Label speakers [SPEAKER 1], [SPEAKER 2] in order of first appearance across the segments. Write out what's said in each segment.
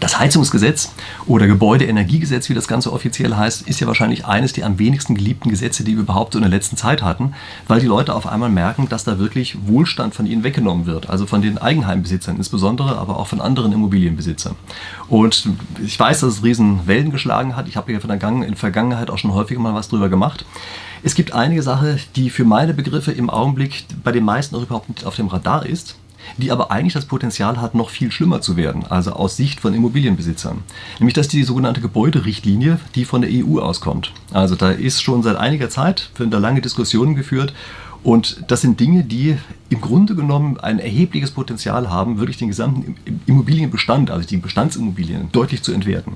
[SPEAKER 1] Das Heizungsgesetz oder Gebäudeenergiegesetz, wie das Ganze offiziell heißt, ist ja wahrscheinlich eines der am wenigsten geliebten Gesetze, die wir überhaupt so in der letzten Zeit hatten, weil die Leute auf einmal merken, dass da wirklich Wohlstand von ihnen weggenommen wird. Also von den Eigenheimbesitzern insbesondere, aber auch von anderen Immobilienbesitzern. Und ich weiß, dass es riesen Wellen geschlagen hat. Ich habe ja in der Vergangenheit auch schon häufiger mal was drüber gemacht. Es gibt einige Sachen, die für meine Begriffe im Augenblick bei den meisten auch überhaupt nicht auf dem Radar ist die aber eigentlich das Potenzial hat, noch viel schlimmer zu werden, also aus Sicht von Immobilienbesitzern. Nämlich das ist die sogenannte Gebäuderichtlinie, die von der EU auskommt. Also da ist schon seit einiger Zeit, werden da lange Diskussionen geführt und das sind Dinge, die im Grunde genommen ein erhebliches Potenzial haben, wirklich den gesamten Immobilienbestand, also die Bestandsimmobilien, deutlich zu entwerten.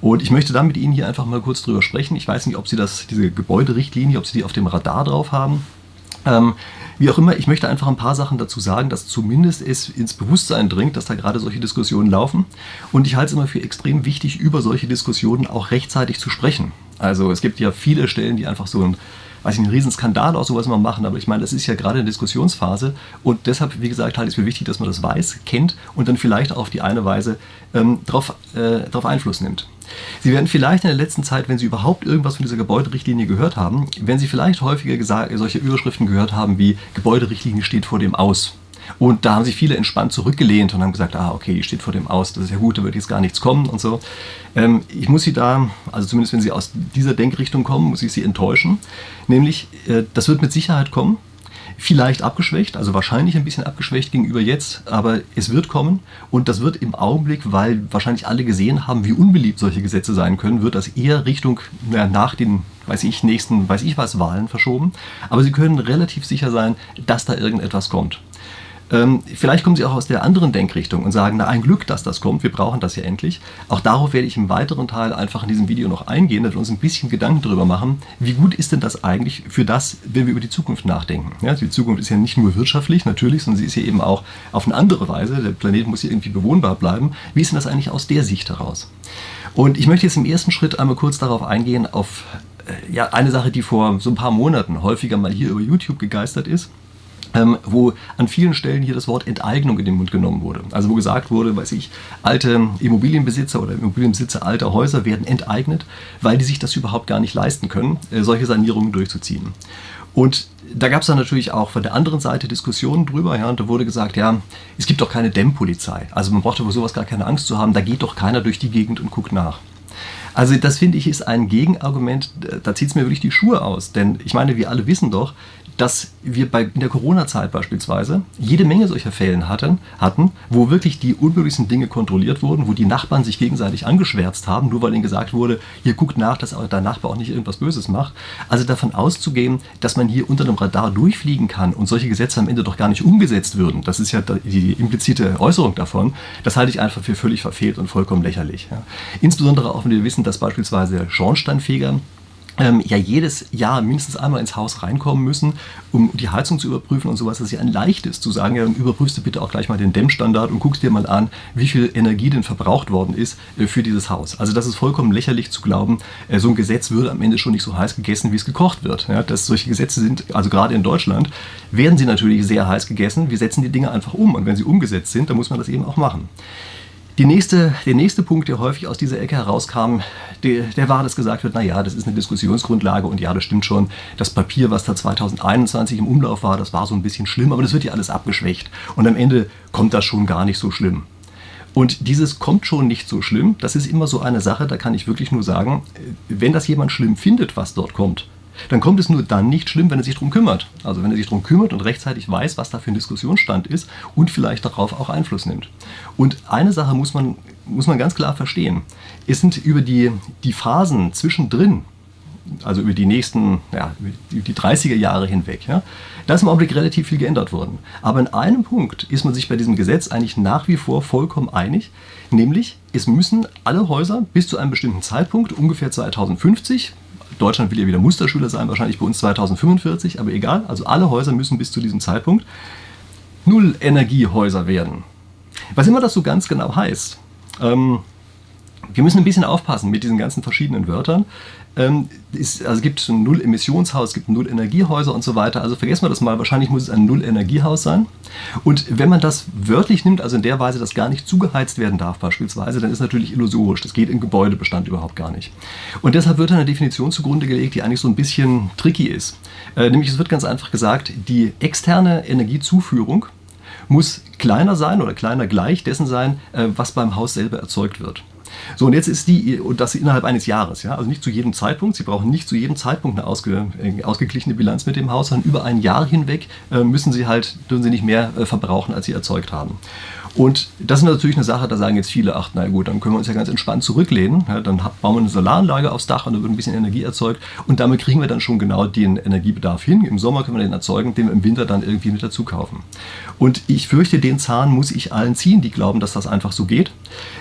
[SPEAKER 1] Und ich möchte dann mit Ihnen hier einfach mal kurz drüber sprechen. Ich weiß nicht, ob Sie das, diese Gebäuderichtlinie, ob Sie die auf dem Radar drauf haben. Ähm, wie auch immer, ich möchte einfach ein paar Sachen dazu sagen, dass zumindest es ins Bewusstsein dringt, dass da gerade solche Diskussionen laufen. Und ich halte es immer für extrem wichtig, über solche Diskussionen auch rechtzeitig zu sprechen. Also es gibt ja viele Stellen, die einfach so ein weiß ich, einen Riesenskandal aus sowas mal machen, aber ich meine, das ist ja gerade eine Diskussionsphase und deshalb, wie gesagt, ich es für wichtig, dass man das weiß, kennt und dann vielleicht auf die eine Weise ähm, darauf äh, Einfluss nimmt. Sie werden vielleicht in der letzten Zeit, wenn Sie überhaupt irgendwas von dieser Gebäuderichtlinie gehört haben, werden Sie vielleicht häufiger solche Überschriften gehört haben wie Gebäuderichtlinie steht vor dem Aus. Und da haben sich viele entspannt zurückgelehnt und haben gesagt, ah, okay, die steht vor dem Aus, das ist ja gut, da wird jetzt gar nichts kommen und so. Ähm, ich muss Sie da, also zumindest wenn Sie aus dieser Denkrichtung kommen, muss ich Sie enttäuschen. Nämlich, äh, das wird mit Sicherheit kommen vielleicht abgeschwächt, also wahrscheinlich ein bisschen abgeschwächt gegenüber jetzt, aber es wird kommen und das wird im Augenblick, weil wahrscheinlich alle gesehen haben, wie unbeliebt solche Gesetze sein können, wird das eher Richtung ja, nach den, weiß ich, nächsten, weiß ich was, Wahlen verschoben. Aber Sie können relativ sicher sein, dass da irgendetwas kommt. Ähm, vielleicht kommen Sie auch aus der anderen Denkrichtung und sagen, na ein Glück, dass das kommt, wir brauchen das ja endlich. Auch darauf werde ich im weiteren Teil einfach in diesem Video noch eingehen, dass wir uns ein bisschen Gedanken darüber machen, wie gut ist denn das eigentlich für das, wenn wir über die Zukunft nachdenken. Ja, die Zukunft ist ja nicht nur wirtschaftlich natürlich, sondern sie ist ja eben auch auf eine andere Weise, der Planet muss ja irgendwie bewohnbar bleiben. Wie ist denn das eigentlich aus der Sicht heraus? Und ich möchte jetzt im ersten Schritt einmal kurz darauf eingehen, auf äh, ja, eine Sache, die vor so ein paar Monaten häufiger mal hier über YouTube gegeistert ist ähm, wo an vielen Stellen hier das Wort Enteignung in den Mund genommen wurde. Also wo gesagt wurde, weiß ich, alte Immobilienbesitzer oder Immobilienbesitzer alter Häuser werden enteignet, weil die sich das überhaupt gar nicht leisten können, äh, solche Sanierungen durchzuziehen. Und da gab es dann natürlich auch von der anderen Seite Diskussionen drüber. Ja, und da wurde gesagt, ja, es gibt doch keine Dämmpolizei. Also man braucht über sowas gar keine Angst zu haben. Da geht doch keiner durch die Gegend und guckt nach. Also das finde ich ist ein Gegenargument, da zieht es mir wirklich die Schuhe aus. Denn ich meine, wir alle wissen doch, dass wir bei, in der Corona-Zeit beispielsweise jede Menge solcher Fällen hatten, hatten, wo wirklich die unmöglichsten Dinge kontrolliert wurden, wo die Nachbarn sich gegenseitig angeschwärzt haben, nur weil ihnen gesagt wurde, ihr guckt nach, dass dein Nachbar auch nicht irgendwas Böses macht. Also davon auszugehen, dass man hier unter dem Radar durchfliegen kann und solche Gesetze am Ende doch gar nicht umgesetzt würden, das ist ja die implizite Äußerung davon, das halte ich einfach für völlig verfehlt und vollkommen lächerlich. Ja. Insbesondere auch, wenn wir wissen, dass beispielsweise Schornsteinfeger ähm, ja jedes Jahr mindestens einmal ins Haus reinkommen müssen, um die Heizung zu überprüfen und sowas. Das ist ja ein leichtes zu sagen, ja, dann überprüfst du bitte auch gleich mal den Dämmstandard und guckst dir mal an, wie viel Energie denn verbraucht worden ist äh, für dieses Haus. Also das ist vollkommen lächerlich zu glauben, äh, so ein Gesetz würde am Ende schon nicht so heiß gegessen, wie es gekocht wird. Ja, dass solche Gesetze sind, also gerade in Deutschland, werden sie natürlich sehr heiß gegessen. Wir setzen die Dinge einfach um und wenn sie umgesetzt sind, dann muss man das eben auch machen. Die nächste, der nächste Punkt, der häufig aus dieser Ecke herauskam, der, der war, dass gesagt wird, naja, das ist eine Diskussionsgrundlage und ja, das stimmt schon. Das Papier, was da 2021 im Umlauf war, das war so ein bisschen schlimm, aber das wird ja alles abgeschwächt. Und am Ende kommt das schon gar nicht so schlimm. Und dieses kommt schon nicht so schlimm, das ist immer so eine Sache, da kann ich wirklich nur sagen, wenn das jemand schlimm findet, was dort kommt, dann kommt es nur dann nicht schlimm, wenn er sich darum kümmert. Also wenn er sich darum kümmert und rechtzeitig weiß, was da für ein Diskussionsstand ist und vielleicht darauf auch Einfluss nimmt. Und eine Sache muss man, muss man ganz klar verstehen. Es sind über die, die Phasen zwischendrin, also über die nächsten, ja, die 30er Jahre hinweg, ja, da ist im Augenblick relativ viel geändert worden. Aber in einem Punkt ist man sich bei diesem Gesetz eigentlich nach wie vor vollkommen einig, nämlich es müssen alle Häuser bis zu einem bestimmten Zeitpunkt, ungefähr 2050, Deutschland will ja wieder Musterschüler sein, wahrscheinlich bei uns 2045, aber egal. Also alle Häuser müssen bis zu diesem Zeitpunkt Null-Energiehäuser werden. Was immer das so ganz genau heißt, ähm, wir müssen ein bisschen aufpassen mit diesen ganzen verschiedenen Wörtern. Ähm, ist, also es gibt ein Null-Emissionshaus, es gibt Null-Energiehäuser und so weiter. Also vergessen wir das mal. Wahrscheinlich muss es ein Null-Energiehaus sein. Und wenn man das wörtlich nimmt, also in der Weise, dass gar nicht zugeheizt werden darf beispielsweise, dann ist natürlich illusorisch. Das geht im Gebäudebestand überhaupt gar nicht. Und deshalb wird eine Definition zugrunde gelegt, die eigentlich so ein bisschen tricky ist. Äh, nämlich es wird ganz einfach gesagt, die externe Energiezuführung muss kleiner sein oder kleiner gleich dessen sein, äh, was beim Haus selber erzeugt wird. So, und jetzt ist die, und das innerhalb eines Jahres, ja, also nicht zu jedem Zeitpunkt, Sie brauchen nicht zu jedem Zeitpunkt eine ausge, äh, ausgeglichene Bilanz mit dem Haus, sondern über ein Jahr hinweg äh, müssen Sie halt, dürfen Sie nicht mehr äh, verbrauchen, als Sie erzeugt haben. Und das ist natürlich eine Sache, da sagen jetzt viele, ach na gut, dann können wir uns ja ganz entspannt zurücklehnen. Ja, dann bauen wir eine Solaranlage aufs Dach und da wird ein bisschen Energie erzeugt. Und damit kriegen wir dann schon genau den Energiebedarf hin. Im Sommer können wir den erzeugen, den wir im Winter dann irgendwie mit dazu kaufen. Und ich fürchte, den Zahn muss ich allen ziehen, die glauben, dass das einfach so geht.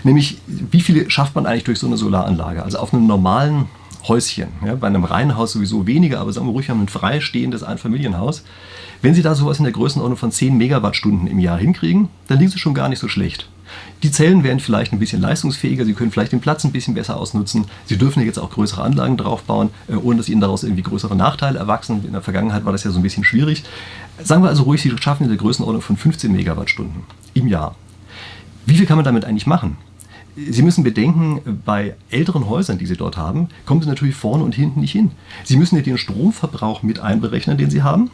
[SPEAKER 1] Nämlich, wie viele schafft man eigentlich durch so eine Solaranlage? Also auf einem normalen Häuschen. Ja, bei einem Reihenhaus sowieso weniger, aber sagen wir ruhig, wir haben ein freistehendes Einfamilienhaus. Wenn Sie da sowas in der Größenordnung von 10 Megawattstunden im Jahr hinkriegen, dann liegen Sie schon gar nicht so schlecht. Die Zellen werden vielleicht ein bisschen leistungsfähiger, Sie können vielleicht den Platz ein bisschen besser ausnutzen. Sie dürfen jetzt auch größere Anlagen draufbauen, äh, ohne dass Ihnen daraus irgendwie größere Nachteile erwachsen. In der Vergangenheit war das ja so ein bisschen schwierig. Sagen wir also ruhig, Sie schaffen in der Größenordnung von 15 Megawattstunden im Jahr. Wie viel kann man damit eigentlich machen? Sie müssen bedenken, bei älteren Häusern, die Sie dort haben, kommen Sie natürlich vorne und hinten nicht hin. Sie müssen ja den Stromverbrauch mit einberechnen, den Sie haben.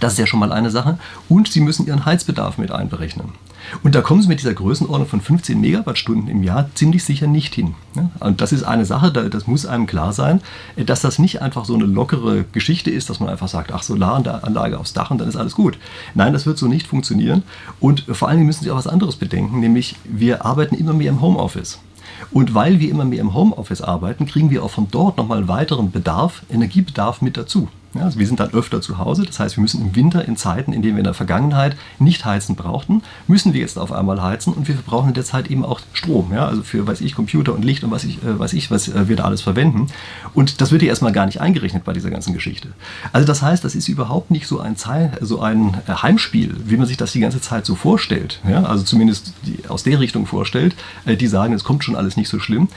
[SPEAKER 1] Das ist ja schon mal eine Sache. Und Sie müssen Ihren Heizbedarf mit einberechnen. Und da kommen Sie mit dieser Größenordnung von 15 Megawattstunden im Jahr ziemlich sicher nicht hin. Und das ist eine Sache, das muss einem klar sein, dass das nicht einfach so eine lockere Geschichte ist, dass man einfach sagt, ach, Solaranlage aufs Dach und dann ist alles gut. Nein, das wird so nicht funktionieren. Und vor allen Dingen müssen Sie auch was anderes bedenken, nämlich wir arbeiten immer mehr im Homeoffice. Und weil wir immer mehr im Homeoffice arbeiten, kriegen wir auch von dort nochmal weiteren Bedarf, Energiebedarf mit dazu. Ja, also wir sind dann öfter zu Hause, das heißt, wir müssen im Winter in Zeiten, in denen wir in der Vergangenheit nicht heizen brauchten, müssen wir jetzt auf einmal heizen und wir verbrauchen in der Zeit eben auch Strom, ja, also für, weiß ich, Computer und Licht und was ich, äh, weiß ich, was äh, wir da alles verwenden. Und das wird hier erstmal gar nicht eingerechnet bei dieser ganzen Geschichte. Also das heißt, das ist überhaupt nicht so ein, Zei so ein äh, Heimspiel, wie man sich das die ganze Zeit so vorstellt, ja, also zumindest aus der Richtung vorstellt, äh, die sagen, es kommt schon alles nicht so schlimm.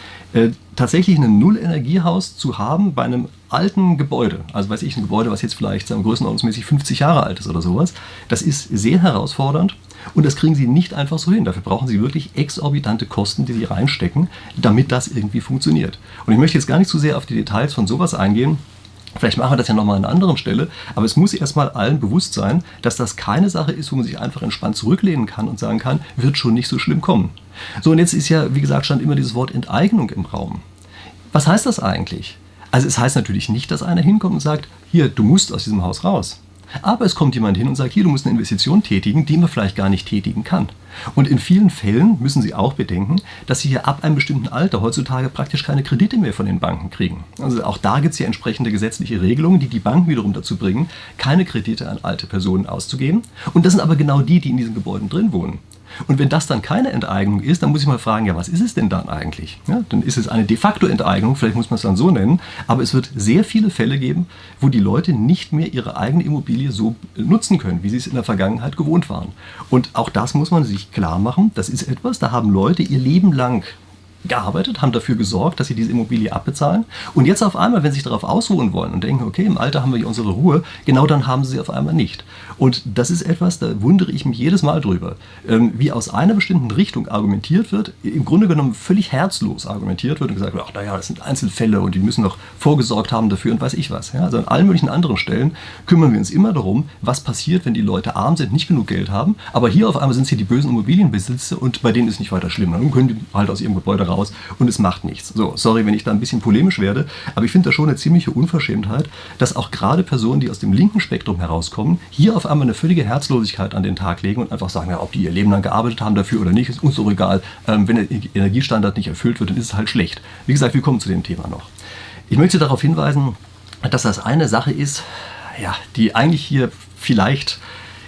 [SPEAKER 1] Tatsächlich ein Null-Energiehaus zu haben bei einem alten Gebäude, also weiß ich, ein Gebäude, was jetzt vielleicht sagen, größenordnungsmäßig 50 Jahre alt ist oder sowas, das ist sehr herausfordernd und das kriegen sie nicht einfach so hin. Dafür brauchen sie wirklich exorbitante Kosten, die sie reinstecken, damit das irgendwie funktioniert. Und ich möchte jetzt gar nicht zu sehr auf die Details von sowas eingehen, Vielleicht machen wir das ja nochmal an einer anderen Stelle, aber es muss erstmal allen bewusst sein, dass das keine Sache ist, wo man sich einfach entspannt zurücklehnen kann und sagen kann, wird schon nicht so schlimm kommen. So, und jetzt ist ja, wie gesagt, stand immer dieses Wort Enteignung im Raum. Was heißt das eigentlich? Also es heißt natürlich nicht, dass einer hinkommt und sagt, hier, du musst aus diesem Haus raus. Aber es kommt jemand hin und sagt, hier, du musst eine Investition tätigen, die man vielleicht gar nicht tätigen kann. Und in vielen Fällen müssen Sie auch bedenken, dass Sie hier ab einem bestimmten Alter heutzutage praktisch keine Kredite mehr von den Banken kriegen. Also auch da gibt es ja entsprechende gesetzliche Regelungen, die die Banken wiederum dazu bringen, keine Kredite an alte Personen auszugeben. Und das sind aber genau die, die in diesen Gebäuden drin wohnen. Und wenn das dann keine Enteignung ist, dann muss ich mal fragen, ja, was ist es denn dann eigentlich? Ja, dann ist es eine de facto Enteignung, vielleicht muss man es dann so nennen, aber es wird sehr viele Fälle geben, wo die Leute nicht mehr ihre eigene Immobilie so nutzen können, wie sie es in der Vergangenheit gewohnt waren. Und auch das muss man sich klar machen, das ist etwas, da haben Leute ihr Leben lang gearbeitet, haben dafür gesorgt, dass sie diese Immobilie abbezahlen. Und jetzt auf einmal, wenn sie sich darauf ausruhen wollen und denken, okay, im Alter haben wir hier unsere Ruhe, genau dann haben sie sie auf einmal nicht. Und das ist etwas, da wundere ich mich jedes Mal drüber, ähm, wie aus einer bestimmten Richtung argumentiert wird, im Grunde genommen völlig herzlos argumentiert wird und gesagt wird, ach naja, das sind Einzelfälle und die müssen noch vorgesorgt haben dafür und weiß ich was. Also an allen möglichen anderen Stellen kümmern wir uns immer darum, was passiert, wenn die Leute arm sind, nicht genug Geld haben, aber hier auf einmal sind sie die bösen Immobilienbesitzer und bei denen ist nicht weiter schlimm. Dann können die halt aus ihrem Gebäude raus und es macht nichts. So, sorry, wenn ich da ein bisschen polemisch werde, aber ich finde das schon eine ziemliche Unverschämtheit, dass auch gerade Personen, die aus dem linken Spektrum herauskommen, hier auf einmal eine völlige Herzlosigkeit an den Tag legen und einfach sagen, ja, ob die ihr Leben lang gearbeitet haben dafür oder nicht, ist uns doch egal. Ähm, wenn der Energiestandard nicht erfüllt wird, dann ist es halt schlecht. Wie gesagt, wir kommen zu dem Thema noch. Ich möchte darauf hinweisen, dass das eine Sache ist, ja, die eigentlich hier vielleicht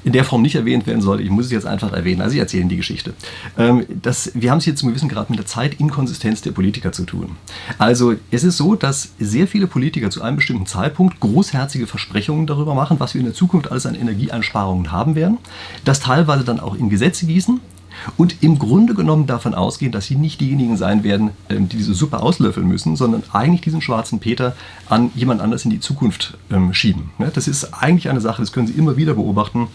[SPEAKER 1] in der Form nicht erwähnt werden sollte. Ich muss es jetzt einfach erwähnen. Also ich erzähle Ihnen die Geschichte. Ähm, das, wir haben es hier zum gewissen Grad mit der Zeitinkonsistenz der Politiker zu tun. Also es ist so, dass sehr viele Politiker zu einem bestimmten Zeitpunkt großherzige Versprechungen darüber machen, was wir in der Zukunft alles an Energieeinsparungen haben werden, das teilweise dann auch in Gesetze gießen und im Grunde genommen davon ausgehen, dass sie nicht diejenigen sein werden, ähm, die diese Suppe auslöffeln müssen, sondern eigentlich diesen schwarzen Peter an jemand anders in die Zukunft ähm, schieben. Das ist eigentlich eine Sache, das können Sie immer wieder beobachten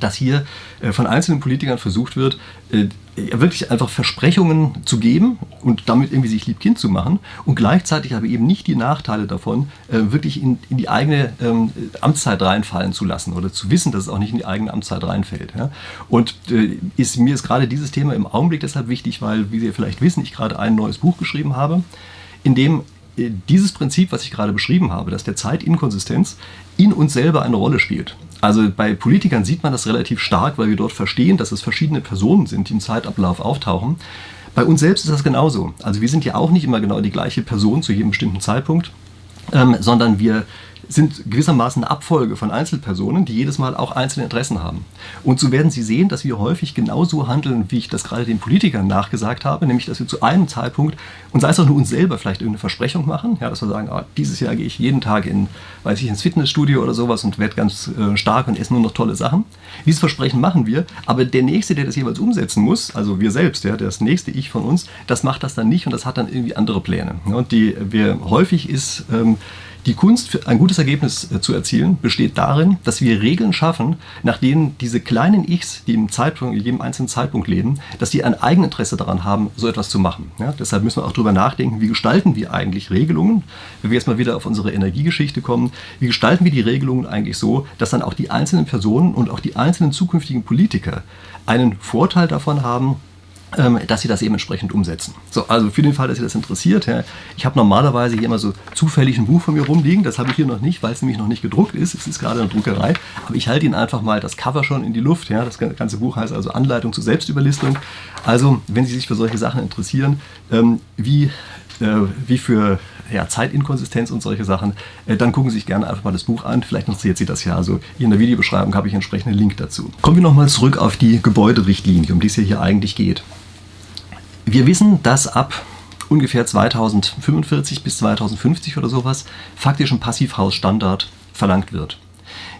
[SPEAKER 1] dass hier äh, von einzelnen Politikern versucht wird, äh, wirklich einfach Versprechungen zu geben und damit irgendwie sich lieb Kind zu machen und gleichzeitig aber eben nicht die Nachteile davon äh, wirklich in, in die eigene ähm, Amtszeit reinfallen zu lassen oder zu wissen, dass es auch nicht in die eigene Amtszeit reinfällt. Und ist, mir ist gerade dieses Thema im Augenblick deshalb wichtig, weil, wie Sie vielleicht wissen, ich gerade ein neues Buch geschrieben habe, in dem dieses Prinzip, was ich gerade beschrieben habe, dass der Zeitinkonsistenz in uns selber eine Rolle spielt. Also bei Politikern sieht man das relativ stark, weil wir dort verstehen, dass es verschiedene Personen sind, die im Zeitablauf auftauchen. Bei uns selbst ist das genauso. Also wir sind ja auch nicht immer genau die gleiche Person zu jedem bestimmten Zeitpunkt, ähm, sondern wir sind gewissermaßen eine Abfolge von Einzelpersonen, die jedes Mal auch einzelne Interessen haben. Und so werden Sie sehen, dass wir häufig genauso handeln, wie ich das gerade den Politikern nachgesagt habe, nämlich dass wir zu einem Zeitpunkt, und sei es auch nur uns selber, vielleicht irgendeine Versprechung machen, ja, dass wir sagen, ah, dieses Jahr gehe ich jeden Tag in, weiß ich, ins Fitnessstudio oder sowas und werde ganz äh, stark und esse nur noch tolle Sachen. Dieses Versprechen machen wir, aber der Nächste, der das jeweils umsetzen muss, also wir selbst, ja, das nächste Ich von uns, das macht das dann nicht und das hat dann irgendwie andere Pläne. Und die wir häufig ist, ähm, die Kunst, für ein gutes Ergebnis äh, zu erzielen, besteht darin, dass wir Regeln schaffen, nach denen diese kleinen Ichs, die im Zeitpunkt, in jedem einzelnen Zeitpunkt leben, dass die ein Eigeninteresse daran haben, so etwas zu machen. Ja, deshalb müssen wir auch darüber nachdenken, wie gestalten wir eigentlich Regelungen. Wenn wir jetzt mal wieder auf unsere Energiegeschichte kommen, wie gestalten wir die Regelungen eigentlich so, dass dann auch die einzelnen Personen und auch die einzelnen zukünftigen Politiker einen Vorteil davon haben, dass sie das eben entsprechend umsetzen. So, also für den Fall, dass Sie das interessiert, ja, ich habe normalerweise hier immer so zufällig ein Buch von mir rumliegen, das habe ich hier noch nicht, weil es nämlich noch nicht gedruckt ist, es ist gerade eine Druckerei, aber ich halte Ihnen einfach mal das Cover schon in die Luft, ja, das ganze Buch heißt also Anleitung zur Selbstüberlistung. Also, wenn Sie sich für solche Sachen interessieren, ähm, wie, äh, wie für ja, Zeitinkonsistenz und solche Sachen, äh, dann gucken Sie sich gerne einfach mal das Buch an. Vielleicht interessiert Sie das ja. Also in der Videobeschreibung habe ich einen entsprechenden Link dazu. Kommen wir nochmal zurück auf die Gebäuderichtlinie, um die es hier eigentlich geht. Wir wissen, dass ab ungefähr 2045 bis 2050 oder sowas faktisch ein Passivhausstandard verlangt wird.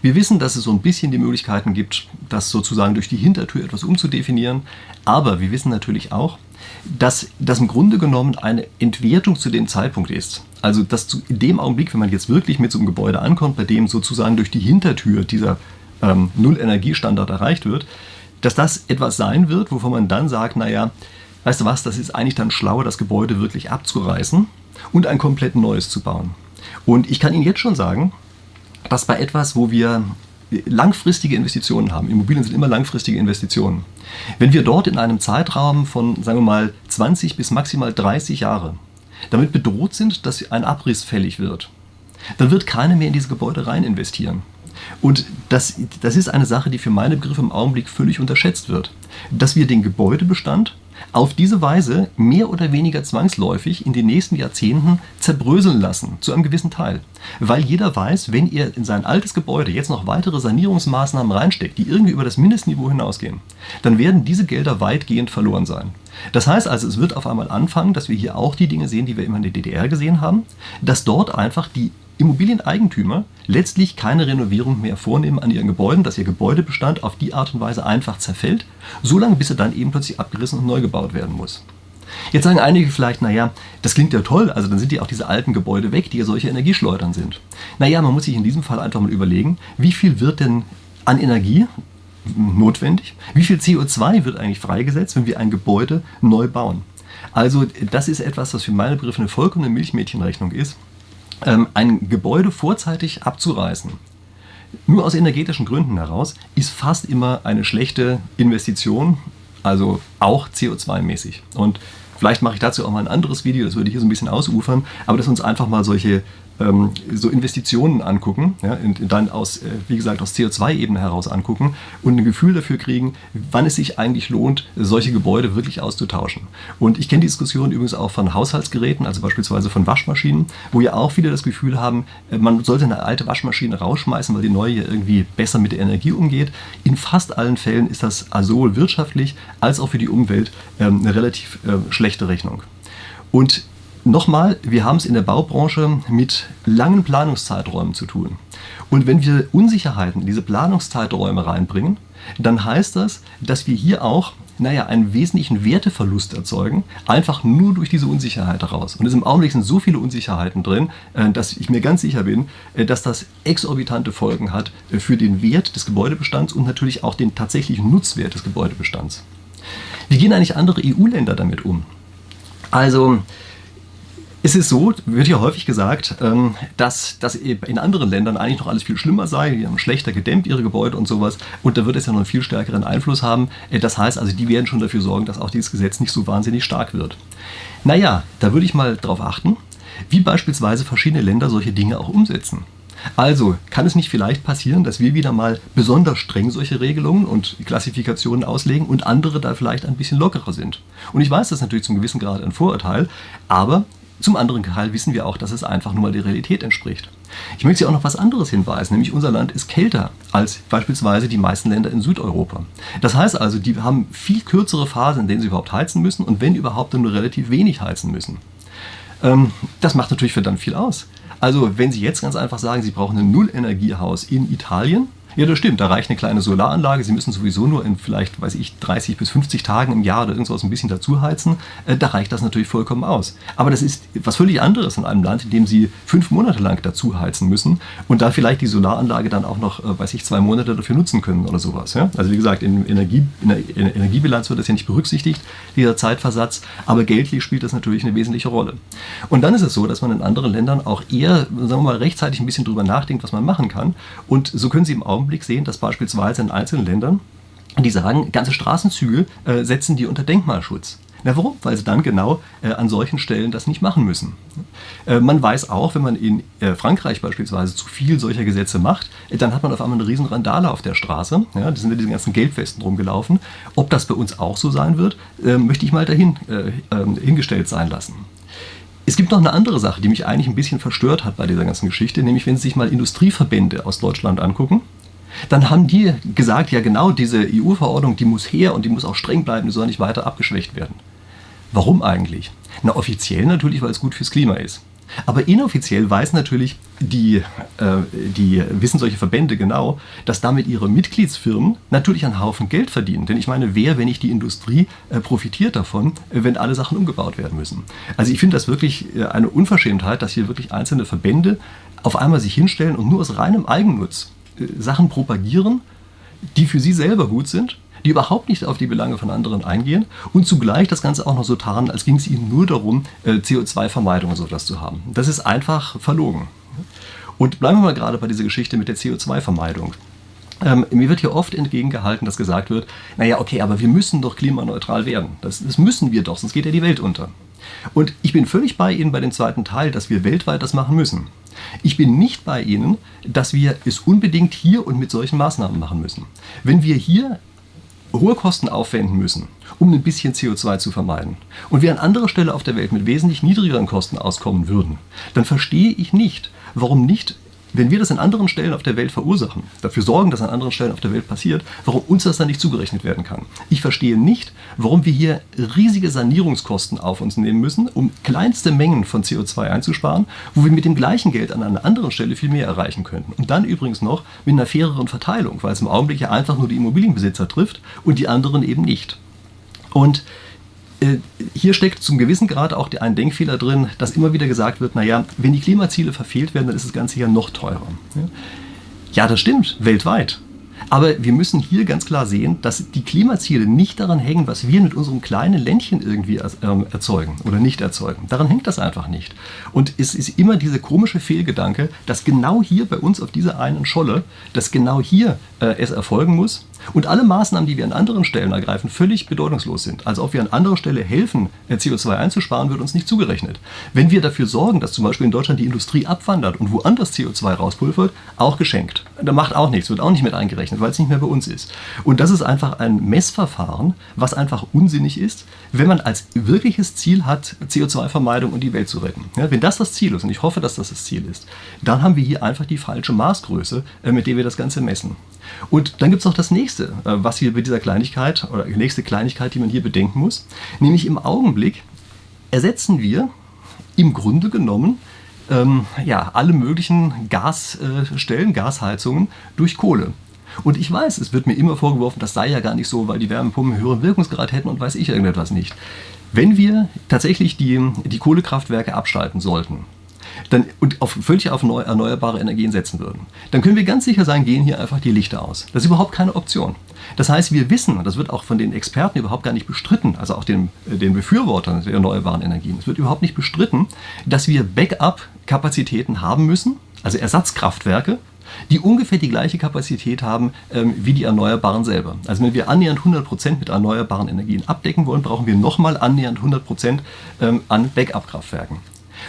[SPEAKER 1] Wir wissen, dass es so ein bisschen die Möglichkeiten gibt, das sozusagen durch die Hintertür etwas umzudefinieren, aber wir wissen natürlich auch, dass das im Grunde genommen eine Entwertung zu dem Zeitpunkt ist. Also dass zu, dem Augenblick, wenn man jetzt wirklich mit so einem Gebäude ankommt, bei dem sozusagen durch die Hintertür dieser ähm, Null-Energiestandard erreicht wird, dass das etwas sein wird, wovon man dann sagt, naja, weißt du was, das ist eigentlich dann schlauer, das Gebäude wirklich abzureißen und ein komplett neues zu bauen. Und ich kann Ihnen jetzt schon sagen, dass bei etwas, wo wir langfristige Investitionen haben, Immobilien sind immer langfristige Investitionen, wenn wir dort in einem Zeitraum von, sagen wir mal, 20 bis maximal 30 Jahre damit bedroht sind, dass ein Abriss fällig wird, dann wird keiner mehr in diese Gebäude rein investieren. Und das, das ist eine Sache, die für meine Begriffe im Augenblick völlig unterschätzt wird. Dass wir den Gebäudebestand auf diese Weise mehr oder weniger zwangsläufig in den nächsten Jahrzehnten zerbröseln lassen, zu einem gewissen Teil. Weil jeder weiß, wenn er in sein altes Gebäude jetzt noch weitere Sanierungsmaßnahmen reinsteckt, die irgendwie über das Mindestniveau hinausgehen, dann werden diese Gelder weitgehend verloren sein. Das heißt also, es wird auf einmal anfangen, dass wir hier auch die Dinge sehen, die wir immer in der DDR gesehen haben, dass dort einfach die Immobilieneigentümer letztlich keine Renovierung mehr vornehmen an ihren Gebäuden, dass ihr Gebäudebestand auf die Art und Weise einfach zerfällt, solange bis er dann eben plötzlich abgerissen und neu gebaut werden muss. Jetzt sagen einige vielleicht, naja, das klingt ja toll, also dann sind ja auch diese alten Gebäude weg, die ja solche Energieschleudern sind. Naja, man muss sich in diesem Fall einfach mal überlegen, wie viel wird denn an Energie notwendig? Wie viel CO2 wird eigentlich freigesetzt, wenn wir ein Gebäude neu bauen? Also das ist etwas, was für meine Begriffe eine vollkommene Milchmädchenrechnung ist ein Gebäude vorzeitig abzureißen, nur aus energetischen Gründen heraus, ist fast immer eine schlechte Investition, also auch CO2-mäßig. Und vielleicht mache ich dazu auch mal ein anderes Video, das würde hier so ein bisschen ausufern, aber dass uns einfach mal solche ähm, so Investitionen angucken, ja, und dann aus, äh, wie gesagt, aus CO2-Ebene heraus angucken und ein Gefühl dafür kriegen, wann es sich eigentlich lohnt, solche Gebäude wirklich auszutauschen. Und ich kenne die Diskussion übrigens auch von Haushaltsgeräten, also beispielsweise von Waschmaschinen, wo ja auch viele das Gefühl haben, äh, man sollte eine alte Waschmaschine rausschmeißen, weil die neue ja irgendwie besser mit der Energie umgeht. In fast allen Fällen ist das sowohl wirtschaftlich als auch für die Umwelt ähm, eine relativ äh, schlechte Rechnung. Und Nochmal, wir haben es in der Baubranche mit langen Planungszeiträumen zu tun. Und wenn wir Unsicherheiten in diese Planungszeiträume reinbringen, dann heißt das, dass wir hier auch naja, einen wesentlichen Werteverlust erzeugen, einfach nur durch diese Unsicherheit heraus. Und es im Augenblick sind so viele Unsicherheiten drin, äh, dass ich mir ganz sicher bin, äh, dass das exorbitante Folgen hat äh, für den Wert des Gebäudebestands und natürlich auch den tatsächlichen Nutzwert des Gebäudebestands. Wie gehen eigentlich andere EU-Länder damit um? Also, es ist so, wird ja häufig gesagt, ähm, dass das in anderen Ländern eigentlich noch alles viel schlimmer sei. Die haben schlechter gedämmt ihre Gebäude und sowas. Und da wird es ja noch einen viel stärkeren Einfluss haben. Äh, das heißt also, die werden schon dafür sorgen, dass auch dieses Gesetz nicht so wahnsinnig stark wird. Naja, da würde ich mal darauf achten, wie beispielsweise verschiedene Länder solche Dinge auch umsetzen. Also kann es nicht vielleicht passieren, dass wir wieder mal besonders streng solche Regelungen und Klassifikationen auslegen und andere da vielleicht ein bisschen lockerer sind. Und ich weiß, das ist natürlich zum gewissen Grad ein Vorurteil, aber zum anderen Teil wissen wir auch, dass es einfach nur mal der Realität entspricht. Ich möchte Sie auch noch was anderes hinweisen, nämlich unser Land ist kälter als beispielsweise die meisten Länder in Südeuropa. Das heißt also, die haben viel kürzere Phasen, in denen sie überhaupt heizen müssen und wenn überhaupt dann nur relativ wenig heizen müssen. Ähm, das macht natürlich verdammt viel aus. Also wenn Sie jetzt ganz einfach sagen, Sie brauchen ein Nullenergiehaus in Italien, ja, das stimmt. Da reicht eine kleine Solaranlage. Sie müssen sowieso nur in vielleicht, weiß ich, 30 bis 50 Tagen im Jahr oder irgendwas ein bisschen dazu heizen. Äh, da reicht das natürlich vollkommen aus. Aber das ist was völlig anderes in einem Land, in dem Sie fünf Monate lang dazu heizen müssen und da vielleicht die Solaranlage dann auch noch, äh, weiß ich, zwei Monate dafür nutzen können oder sowas. Also wie gesagt, in, Energie, in der Energiebilanz wird das ja nicht berücksichtigt, dieser Zeitversatz. Aber geldlich spielt das natürlich eine wesentliche Rolle. Und dann ist es so, dass man in anderen Ländern auch eher, sagen wir mal, rechtzeitig ein bisschen drüber nachdenkt, was man machen kann. Und so können Sie im Augenblick Augenblick sehen, dass beispielsweise in einzelnen Ländern, die sagen, ganze Straßenzüge äh, setzen die unter Denkmalschutz. Na warum? Weil sie dann genau äh, an solchen Stellen das nicht machen müssen. Äh, man weiß auch, wenn man in äh, Frankreich beispielsweise zu viel solcher Gesetze macht, äh, dann hat man auf einmal eine riesen Randale auf der Straße. Ja, da sind ja diese ganzen Gelbwesten rumgelaufen. Ob das bei uns auch so sein wird, äh, möchte ich mal dahin äh, ähm, hingestellt sein lassen. Es gibt noch eine andere Sache, die mich eigentlich ein bisschen verstört hat bei dieser ganzen Geschichte, nämlich wenn Sie sich mal Industrieverbände aus Deutschland angucken, dann haben die gesagt, ja genau, diese EU-Verordnung, die muss her und die muss auch streng bleiben, die soll nicht weiter abgeschwächt werden. Warum eigentlich? Na, offiziell natürlich, weil es gut fürs Klima ist. Aber inoffiziell weiß natürlich die, äh, die wissen solche Verbände genau, dass damit ihre Mitgliedsfirmen natürlich einen Haufen Geld verdienen. Denn ich meine, wer, wenn nicht die Industrie, äh, profitiert davon, äh, wenn alle Sachen umgebaut werden müssen? Also ich finde das wirklich äh, eine Unverschämtheit, dass hier wirklich einzelne Verbände auf einmal sich hinstellen und nur aus reinem Eigennutz Sachen propagieren, die für sie selber gut sind, die überhaupt nicht auf die Belange von anderen eingehen und zugleich das Ganze auch noch so tarnen, als ging es ihnen nur darum, äh, CO2-Vermeidung und so etwas zu haben. Das ist einfach verlogen. Und bleiben wir mal gerade bei dieser Geschichte mit der CO2-Vermeidung. Ähm, mir wird hier oft entgegengehalten, dass gesagt wird, naja, okay, aber wir müssen doch klimaneutral werden. Das, das müssen wir doch, sonst geht ja die Welt unter. Und ich bin völlig bei Ihnen bei dem zweiten Teil, dass wir weltweit das machen müssen. Ich bin nicht bei Ihnen, dass wir es unbedingt hier und mit solchen Maßnahmen machen müssen. Wenn wir hier hohe Kosten aufwenden müssen, um ein bisschen CO2 zu vermeiden, und wir an anderer Stelle auf der Welt mit wesentlich niedrigeren Kosten auskommen würden, dann verstehe ich nicht, warum nicht wenn wir das an anderen Stellen auf der Welt verursachen, dafür sorgen, dass an anderen Stellen auf der Welt passiert, warum uns das dann nicht zugerechnet werden kann. Ich verstehe nicht, warum wir hier riesige Sanierungskosten auf uns nehmen müssen, um kleinste Mengen von CO2 einzusparen, wo wir mit dem gleichen Geld an einer anderen Stelle viel mehr erreichen könnten. Und dann übrigens noch mit einer faireren Verteilung, weil es im Augenblick ja einfach nur die Immobilienbesitzer trifft und die anderen eben nicht. Und hier steckt zum gewissen Grad auch ein Denkfehler drin, dass immer wieder gesagt wird, naja, wenn die Klimaziele verfehlt werden, dann ist das Ganze ja noch teurer. Ja, das stimmt, weltweit. Aber wir müssen hier ganz klar sehen, dass die Klimaziele nicht daran hängen, was wir mit unserem kleinen Ländchen irgendwie ähm, erzeugen oder nicht erzeugen. Daran hängt das einfach nicht. Und es ist immer dieser komische Fehlgedanke, dass genau hier bei uns auf dieser einen Scholle, dass genau hier äh, es erfolgen muss und alle Maßnahmen, die wir an anderen Stellen ergreifen, völlig bedeutungslos sind. Also ob wir an anderer Stelle helfen, äh, CO2 einzusparen, wird uns nicht zugerechnet. Wenn wir dafür sorgen, dass zum Beispiel in Deutschland die Industrie abwandert und woanders CO2 rauspulvert, auch geschenkt. Da macht auch nichts, wird auch nicht mit eingerechnet, weil es nicht mehr bei uns ist. Und das ist einfach ein Messverfahren, was einfach unsinnig ist, wenn man als wirkliches Ziel hat, CO2-Vermeidung und die Welt zu retten. Ja, wenn das das Ziel ist, und ich hoffe, dass das das Ziel ist, dann haben wir hier einfach die falsche Maßgröße, äh, mit der wir das Ganze messen. Und dann gibt es noch das nächste, äh, was hier bei dieser Kleinigkeit oder die nächste Kleinigkeit, die man hier bedenken muss, nämlich im Augenblick ersetzen wir im Grunde genommen ähm, ja, alle möglichen Gasstellen, Gasheizungen durch Kohle. Und ich weiß, es wird mir immer vorgeworfen, das sei ja gar nicht so, weil die Wärmepumpen einen höheren Wirkungsgrad hätten und weiß ich irgendetwas nicht. Wenn wir tatsächlich die, die Kohlekraftwerke abschalten sollten, dann, und auf, völlig auf neu, erneuerbare Energien setzen würden, dann können wir ganz sicher sein, gehen hier einfach die Lichter aus. Das ist überhaupt keine Option. Das heißt, wir wissen, und das wird auch von den Experten überhaupt gar nicht bestritten, also auch den, den Befürwortern der erneuerbaren Energien, es wird überhaupt nicht bestritten, dass wir Backup-Kapazitäten haben müssen, also Ersatzkraftwerke, die ungefähr die gleiche Kapazität haben ähm, wie die Erneuerbaren selber. Also wenn wir annähernd 100% mit erneuerbaren Energien abdecken wollen, brauchen wir nochmal annähernd 100% ähm, an Backup-Kraftwerken.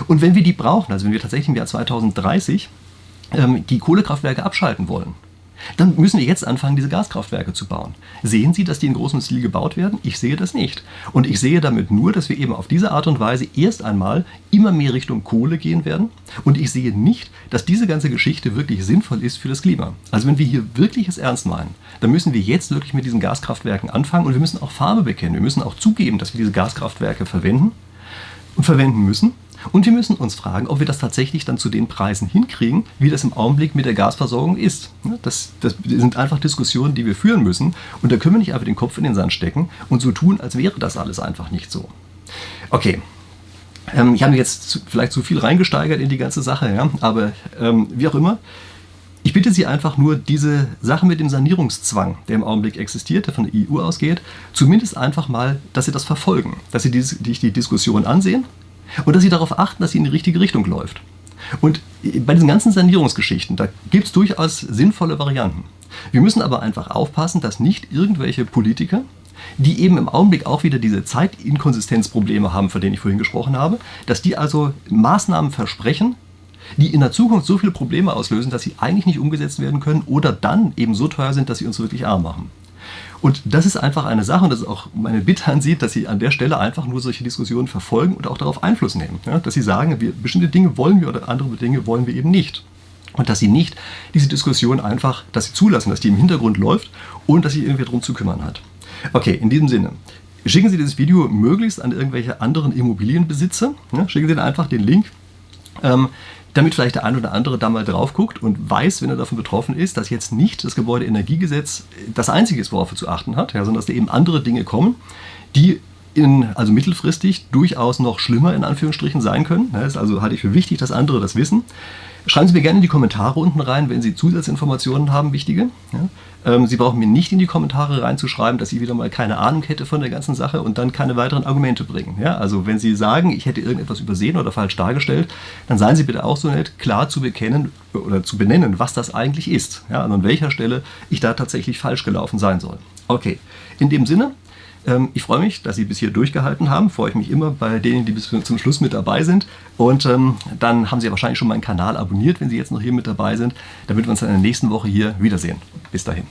[SPEAKER 1] Und wenn wir die brauchen, also wenn wir tatsächlich im Jahr 2030 ähm, die Kohlekraftwerke abschalten wollen, dann müssen wir jetzt anfangen, diese Gaskraftwerke zu bauen. Sehen Sie, dass die in großem Stil gebaut werden? Ich sehe das nicht. Und ich sehe damit nur, dass wir eben auf diese Art und Weise erst einmal immer mehr Richtung Kohle gehen werden. Und ich sehe nicht, dass diese ganze Geschichte wirklich sinnvoll ist für das Klima. Also wenn wir hier wirklich es ernst meinen, dann müssen wir jetzt wirklich mit diesen Gaskraftwerken anfangen und wir müssen auch Farbe bekennen. Wir müssen auch zugeben, dass wir diese Gaskraftwerke verwenden und verwenden müssen. Und wir müssen uns fragen, ob wir das tatsächlich dann zu den Preisen hinkriegen, wie das im Augenblick mit der Gasversorgung ist. Das, das sind einfach Diskussionen, die wir führen müssen. Und da können wir nicht einfach den Kopf in den Sand stecken und so tun, als wäre das alles einfach nicht so. Okay. Ähm, ich habe jetzt vielleicht zu viel reingesteigert in die ganze Sache, ja? aber ähm, wie auch immer. Ich bitte Sie einfach nur, diese Sache mit dem Sanierungszwang, der im Augenblick existiert, der von der EU ausgeht, zumindest einfach mal, dass Sie das verfolgen, dass Sie die, die Diskussion ansehen und dass sie darauf achten, dass sie in die richtige Richtung läuft. Und bei diesen ganzen Sanierungsgeschichten, da gibt es durchaus sinnvolle Varianten. Wir müssen aber einfach aufpassen, dass nicht irgendwelche Politiker, die eben im Augenblick auch wieder diese Zeitinkonsistenzprobleme haben, von denen ich vorhin gesprochen habe, dass die also Maßnahmen versprechen, die in der Zukunft so viele Probleme auslösen, dass sie eigentlich nicht umgesetzt werden können oder dann eben so teuer sind, dass sie uns wirklich arm machen. Und das ist einfach eine Sache, und das ist auch meine Bitte an Sie, dass Sie an der Stelle einfach nur solche Diskussionen verfolgen und auch darauf Einfluss nehmen. Ja? Dass Sie sagen, wir, bestimmte Dinge wollen wir oder andere Dinge wollen wir eben nicht. Und dass Sie nicht diese Diskussion einfach, dass Sie zulassen, dass die im Hintergrund läuft und dass sich irgendwie darum zu kümmern hat. Okay, in diesem Sinne. Schicken Sie dieses Video möglichst an irgendwelche anderen Immobilienbesitzer. Ja? Schicken Sie einfach den Link. Ähm, damit vielleicht der ein oder andere da mal drauf guckt und weiß, wenn er davon betroffen ist, dass jetzt nicht das Gebäudeenergiegesetz das einzige ist, worauf er zu achten hat, ja, sondern dass da eben andere Dinge kommen, die in, also mittelfristig durchaus noch schlimmer in Anführungsstrichen sein können. Also halte ich für wichtig, dass andere das wissen. Schreiben Sie mir gerne in die Kommentare unten rein, wenn Sie Zusatzinformationen haben, wichtige. Ja. Ähm, Sie brauchen mir nicht in die Kommentare reinzuschreiben, dass ich wieder mal keine Ahnung hätte von der ganzen Sache und dann keine weiteren Argumente bringen. Ja. Also wenn Sie sagen, ich hätte irgendetwas übersehen oder falsch dargestellt, dann seien Sie bitte auch so nett, klar zu bekennen oder zu benennen, was das eigentlich ist. Ja, also an welcher Stelle ich da tatsächlich falsch gelaufen sein soll. Okay, in dem Sinne, ähm, ich freue mich, dass Sie bis hier durchgehalten haben. Freue ich mich immer bei denen, die bis zum Schluss mit dabei sind. Und ähm, dann haben Sie wahrscheinlich schon meinen Kanal abonniert, wenn Sie jetzt noch hier mit dabei sind, damit wir uns dann in der nächsten Woche hier wiedersehen. Bis dahin.